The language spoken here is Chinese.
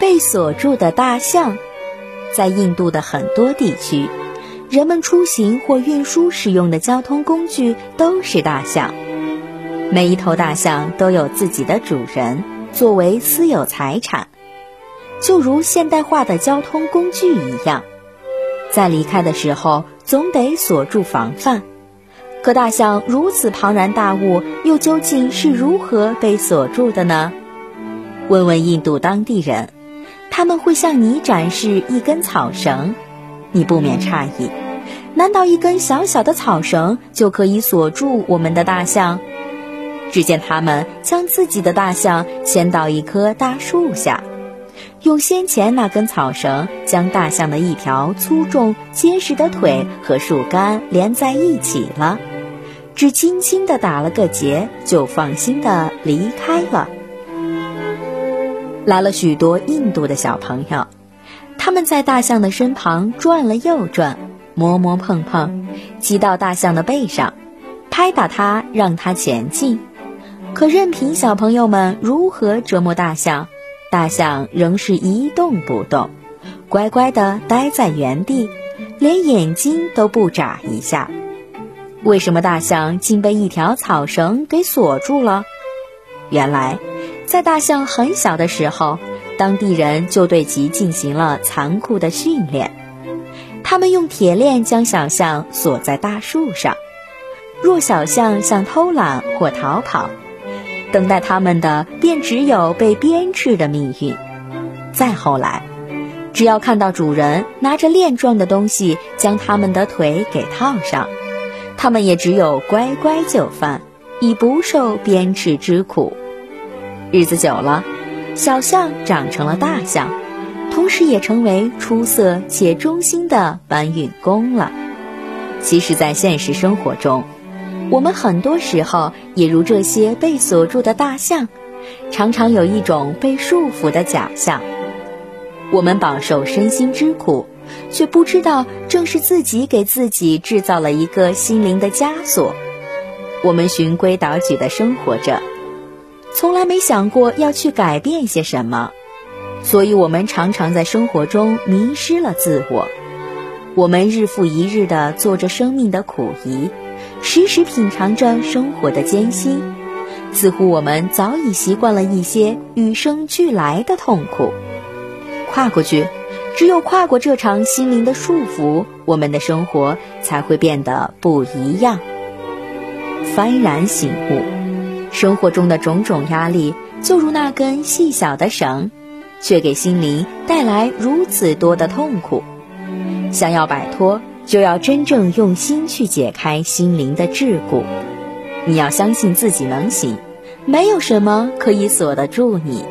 被锁住的大象，在印度的很多地区，人们出行或运输使用的交通工具都是大象。每一头大象都有自己的主人，作为私有财产，就如现代化的交通工具一样。在离开的时候，总得锁住防范。可大象如此庞然大物，又究竟是如何被锁住的呢？问问印度当地人，他们会向你展示一根草绳，你不免诧异：难道一根小小的草绳就可以锁住我们的大象？只见他们将自己的大象牵到一棵大树下，用先前那根草绳将大象的一条粗重结实的腿和树干连在一起了。只轻轻地打了个结，就放心地离开了。来了许多印度的小朋友，他们在大象的身旁转了又转，摸摸碰碰，骑到大象的背上，拍打它，让它前进。可任凭小朋友们如何折磨大象，大象仍是一动不动，乖乖地待在原地，连眼睛都不眨一下。为什么大象竟被一条草绳给锁住了？原来，在大象很小的时候，当地人就对其进行了残酷的训练。他们用铁链将小象锁在大树上，若小象想偷懒或逃跑，等待他们的便只有被鞭笞的命运。再后来，只要看到主人拿着链状的东西将他们的腿给套上。他们也只有乖乖就范，以不受鞭笞之苦。日子久了，小象长成了大象，同时也成为出色且忠心的搬运工了。其实，在现实生活中，我们很多时候也如这些被锁住的大象，常常有一种被束缚的假象。我们饱受身心之苦。却不知道，正是自己给自己制造了一个心灵的枷锁。我们循规蹈矩的生活着，从来没想过要去改变些什么，所以我们常常在生活中迷失了自我。我们日复一日地做着生命的苦役，时时品尝着生活的艰辛，似乎我们早已习惯了一些与生俱来的痛苦。跨过去。只有跨过这场心灵的束缚，我们的生活才会变得不一样。幡然醒悟，生活中的种种压力，就如那根细小的绳，却给心灵带来如此多的痛苦。想要摆脱，就要真正用心去解开心灵的桎梏。你要相信自己能行，没有什么可以锁得住你。